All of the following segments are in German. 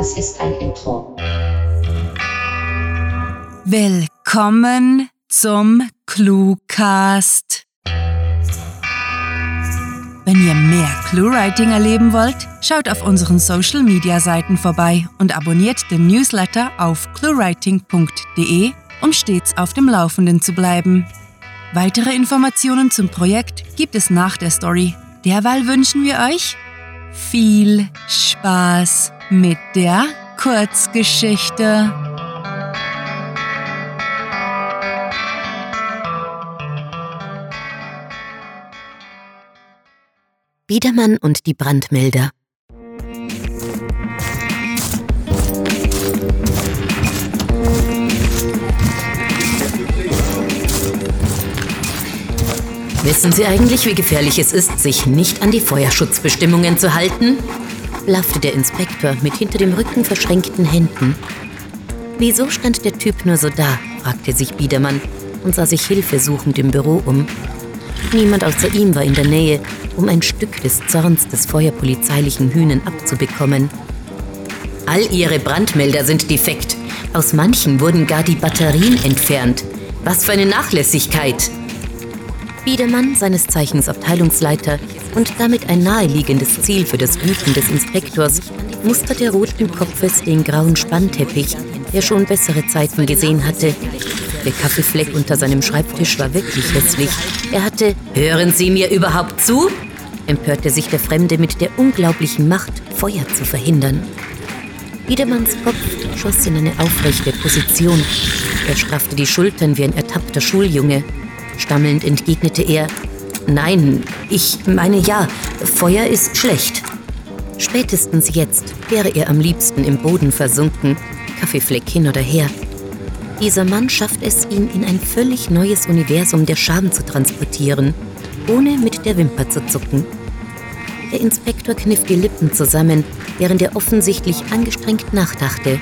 Das ist ein Intro. Willkommen zum Cluecast. Wenn ihr mehr Cluewriting erleben wollt, schaut auf unseren Social Media Seiten vorbei und abonniert den Newsletter auf cluewriting.de, um stets auf dem Laufenden zu bleiben. Weitere Informationen zum Projekt gibt es nach der Story. Derweil wünschen wir euch viel Spaß mit der Kurzgeschichte. Biedermann und die Brandmelder. Wissen Sie eigentlich, wie gefährlich es ist, sich nicht an die Feuerschutzbestimmungen zu halten? Blaffte der Inspektor mit hinter dem Rücken verschränkten Händen. Wieso stand der Typ nur so da? fragte sich Biedermann und sah sich hilfesuchend im Büro um. Niemand außer ihm war in der Nähe, um ein Stück des Zorns des feuerpolizeilichen Hühnen abzubekommen. All ihre Brandmelder sind defekt. Aus manchen wurden gar die Batterien entfernt. Was für eine Nachlässigkeit! Biedermann, seines Zeichens Abteilungsleiter und damit ein naheliegendes Ziel für das Wüten des Inspektors, musterte roten Kopfes den grauen Spannteppich, der schon bessere Zeiten gesehen hatte. Der Kaffeefleck unter seinem Schreibtisch war wirklich hässlich. Er hatte Hören Sie mir überhaupt zu? empörte sich der Fremde mit der unglaublichen Macht, Feuer zu verhindern. Biedermanns Kopf schoss in eine aufrechte Position. Er straffte die Schultern wie ein ertappter Schuljunge. Stammelnd entgegnete er, Nein, ich meine ja, Feuer ist schlecht. Spätestens jetzt wäre er am liebsten im Boden versunken, Kaffeefleck hin oder her. Dieser Mann schafft es, ihn in ein völlig neues Universum der Scham zu transportieren, ohne mit der Wimper zu zucken. Der Inspektor kniff die Lippen zusammen, während er offensichtlich angestrengt nachdachte.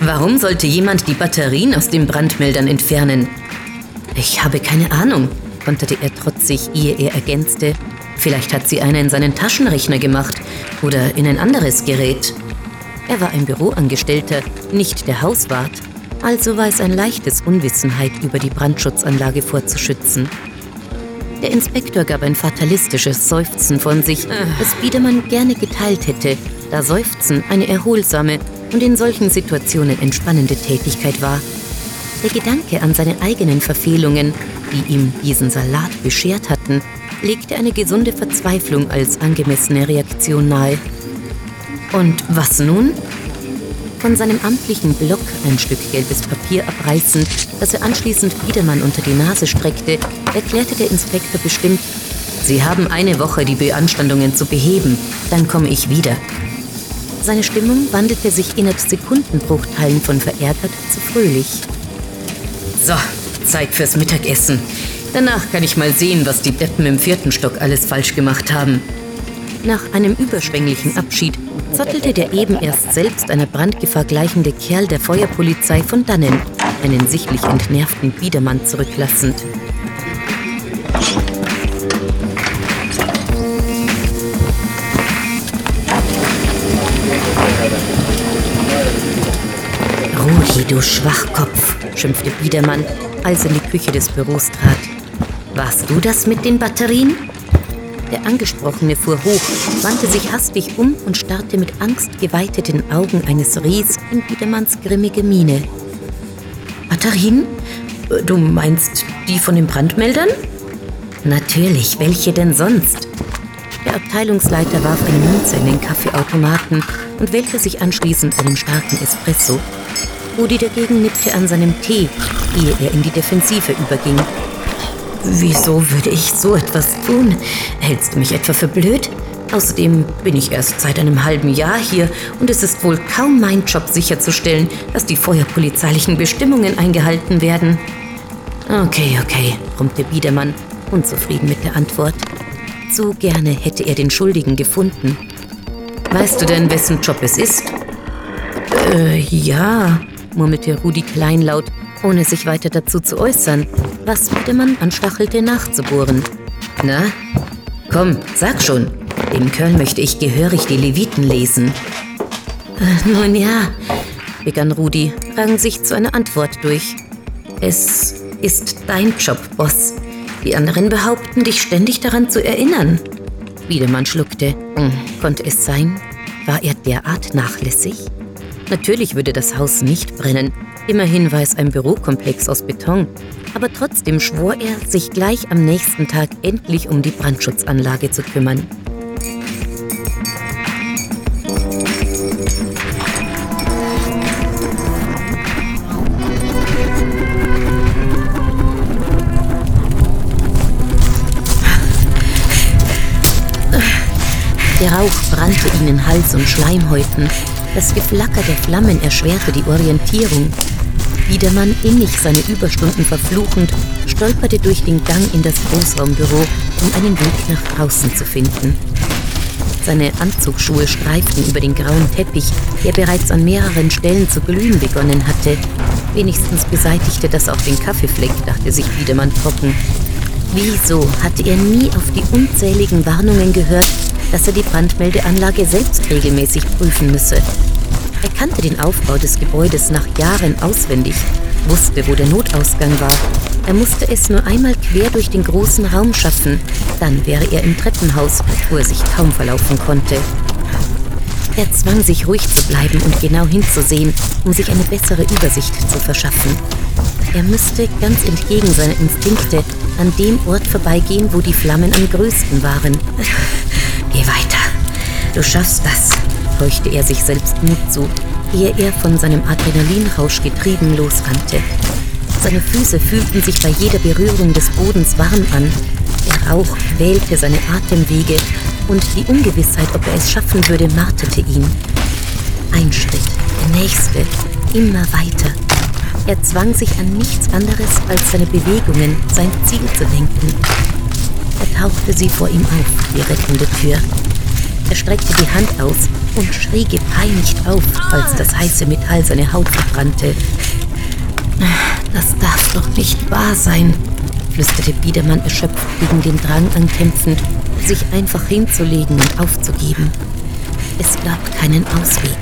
Warum sollte jemand die Batterien aus den Brandmeldern entfernen? Ich habe keine Ahnung, konterte er trotzig, ehe er ergänzte. Vielleicht hat sie eine in seinen Taschenrechner gemacht oder in ein anderes Gerät. Er war ein Büroangestellter, nicht der Hauswart. Also war es ein leichtes Unwissenheit über die Brandschutzanlage vorzuschützen. Der Inspektor gab ein fatalistisches Seufzen von sich, das Biedermann gerne geteilt hätte, da Seufzen eine erholsame und in solchen Situationen entspannende Tätigkeit war. Der Gedanke an seine eigenen Verfehlungen die ihm diesen Salat beschert hatten, legte eine gesunde Verzweiflung als angemessene Reaktion nahe. Und was nun? Von seinem amtlichen Block ein Stück gelbes Papier abreißend, das er anschließend Biedermann unter die Nase streckte, erklärte der Inspektor bestimmt, Sie haben eine Woche, die Beanstandungen zu beheben, dann komme ich wieder. Seine Stimmung wandelte sich innerhalb Sekundenbruchteilen von verärgert zu fröhlich. So, Zeit fürs Mittagessen. Danach kann ich mal sehen, was die Deppen im vierten Stock alles falsch gemacht haben. Nach einem überschwänglichen Abschied zottelte der eben erst selbst einer Brandgefahr gleichende Kerl der Feuerpolizei von dannen, einen sichtlich entnervten Biedermann zurücklassend. Ruhi, du Schwachkopf, schimpfte Biedermann, als er in die Küche des Büros trat. Warst du das mit den Batterien? Der Angesprochene fuhr hoch, wandte sich hastig um und starrte mit angstgeweiteten Augen eines Ries in Biedermanns grimmige Miene. Batterien? Du meinst die von den Brandmeldern? Natürlich, welche denn sonst? Der Abteilungsleiter warf eine Münze in den Kaffeeautomaten und wählte sich anschließend einen starken Espresso. Rudi dagegen nippte an seinem Tee, ehe er in die Defensive überging. Wieso würde ich so etwas tun? Hältst du mich etwa für blöd? Außerdem bin ich erst seit einem halben Jahr hier und es ist wohl kaum mein Job sicherzustellen, dass die feuerpolizeilichen Bestimmungen eingehalten werden. Okay, okay, brummte Biedermann, unzufrieden mit der Antwort. So gerne hätte er den Schuldigen gefunden. Weißt du denn, wessen Job es ist? Äh, ja, murmelte Rudi kleinlaut, ohne sich weiter dazu zu äußern, was Wiedemann anstachelte nachzubohren. Na, komm, sag schon. Dem Kerl möchte ich gehörig die Leviten lesen. Äh, nun ja, begann Rudi, rang sich zu einer Antwort durch. Es ist dein Job, Boss. Die anderen behaupten, dich ständig daran zu erinnern. Wiedemann schluckte. Hm, konnte es sein? War er derart nachlässig? Natürlich würde das Haus nicht brennen. Immerhin war es ein Bürokomplex aus Beton. Aber trotzdem schwor er, sich gleich am nächsten Tag endlich um die Brandschutzanlage zu kümmern. Der Rauch brannte ihnen Hals und Schleimhäuten. Das Geflacker der Flammen erschwerte die Orientierung. Wiedermann, innig seine Überstunden verfluchend, stolperte durch den Gang in das Großraumbüro, um einen Weg nach draußen zu finden. Seine Anzugsschuhe streiften über den grauen Teppich, der bereits an mehreren Stellen zu glühen begonnen hatte. Wenigstens beseitigte das auch den Kaffeefleck, dachte sich Wiedemann trocken. Wieso hatte er nie auf die unzähligen Warnungen gehört, dass er die Brandmeldeanlage selbst regelmäßig prüfen müsse. Er kannte den Aufbau des Gebäudes nach Jahren auswendig, wusste, wo der Notausgang war. Er musste es nur einmal quer durch den großen Raum schaffen, dann wäre er im Treppenhaus, wo er sich kaum verlaufen konnte. Er zwang sich ruhig zu bleiben und genau hinzusehen, um sich eine bessere Übersicht zu verschaffen. Er müsste ganz entgegen seiner Instinkte an dem Ort vorbeigehen, wo die Flammen am größten waren. Geh weiter. Du schaffst das, heuchte er sich selbst Mut zu, ehe er von seinem Adrenalinrausch getrieben losrannte. Seine Füße fühlten sich bei jeder Berührung des Bodens warm an. Der Rauch quälte seine Atemwege und die Ungewissheit, ob er es schaffen würde, marterte ihn. Ein Schritt, der nächste, immer weiter. Er zwang sich an nichts anderes als seine Bewegungen, sein Ziel zu lenken. Er tauchte sie vor ihm auf, die rettende Tür. Er streckte die Hand aus und schrie gepeinigt auf, als das heiße Metall seine Haut verbrannte. Das darf doch nicht wahr sein, flüsterte Biedermann erschöpft gegen den Drang ankämpfend, sich einfach hinzulegen und aufzugeben. Es gab keinen Ausweg.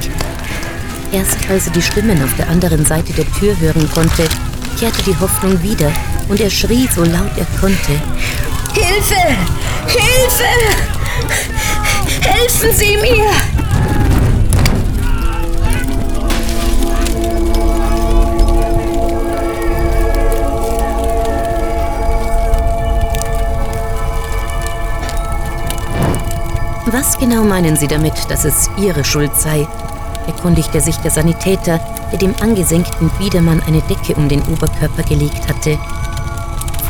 Erst als er die Stimmen auf der anderen Seite der Tür hören konnte, kehrte die Hoffnung wieder und er schrie so laut er konnte. Hilfe! Hilfe! Helfen Sie mir! Was genau meinen Sie damit, dass es Ihre Schuld sei? erkundigte sich der Sanitäter, der dem angesenkten Biedermann eine Decke um den Oberkörper gelegt hatte.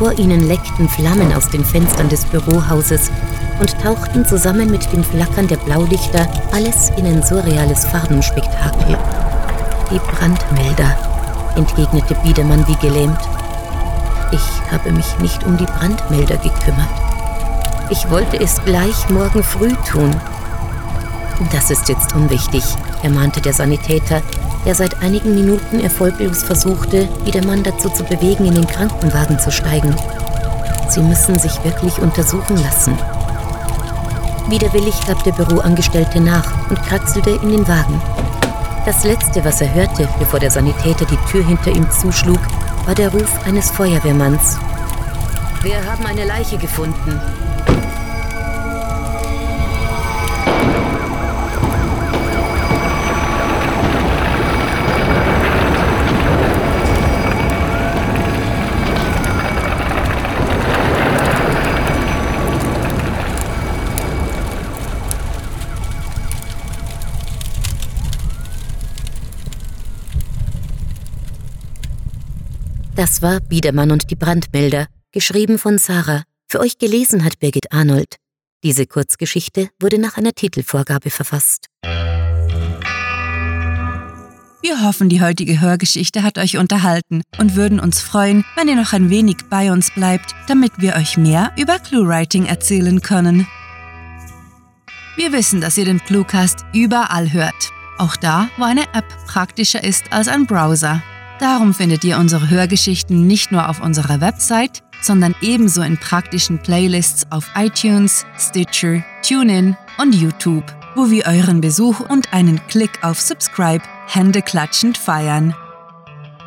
Vor ihnen leckten Flammen aus den Fenstern des Bürohauses und tauchten zusammen mit dem Flackern der Blaulichter alles in ein surreales Farbenspektakel. Die Brandmelder, entgegnete Biedermann wie gelähmt. Ich habe mich nicht um die Brandmelder gekümmert. Ich wollte es gleich morgen früh tun. Das ist jetzt unwichtig, ermahnte der Sanitäter, der seit einigen Minuten erfolglos versuchte, Biedermann dazu zu bewegen, in den Krankenwagen zu steigen. Sie müssen sich wirklich untersuchen lassen. Widerwillig gab der Büroangestellte nach und kraxelte in den Wagen. Das Letzte, was er hörte, bevor der Sanitäter die Tür hinter ihm zuschlug, war der Ruf eines Feuerwehrmanns. Wir haben eine Leiche gefunden. War Biedermann und die Brandmelder, geschrieben von Sarah. Für euch gelesen hat Birgit Arnold. Diese Kurzgeschichte wurde nach einer Titelvorgabe verfasst. Wir hoffen, die heutige Hörgeschichte hat euch unterhalten und würden uns freuen, wenn ihr noch ein wenig bei uns bleibt, damit wir euch mehr über ClueWriting erzählen können. Wir wissen, dass ihr den Cluecast überall hört. Auch da, wo eine App praktischer ist als ein Browser. Darum findet ihr unsere Hörgeschichten nicht nur auf unserer Website, sondern ebenso in praktischen Playlists auf iTunes, Stitcher, TuneIn und YouTube. wo wir euren Besuch und einen Klick auf Subscribe händeklatschend feiern.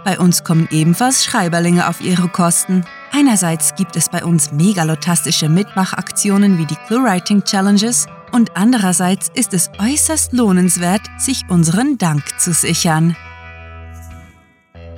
Bei uns kommen ebenfalls Schreiberlinge auf ihre Kosten. Einerseits gibt es bei uns megalotastische Mitmachaktionen wie die ClueWriting Challenges und andererseits ist es äußerst lohnenswert, sich unseren Dank zu sichern.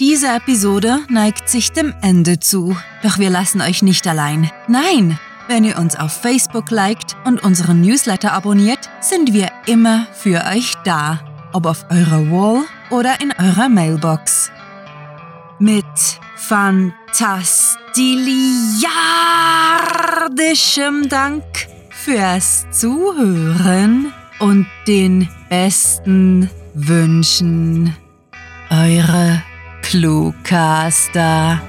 diese Episode neigt sich dem Ende zu. Doch wir lassen euch nicht allein. Nein! Wenn ihr uns auf Facebook liked und unseren Newsletter abonniert, sind wir immer für euch da. Ob auf eurer Wall oder in eurer Mailbox. Mit fantastiliardischem Dank fürs Zuhören und den besten Wünschen. Eure Cluecaster.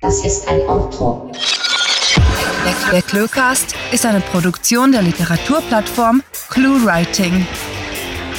Das ist ein Outro. Der Cluecast ist eine Produktion der Literaturplattform ClueWriting.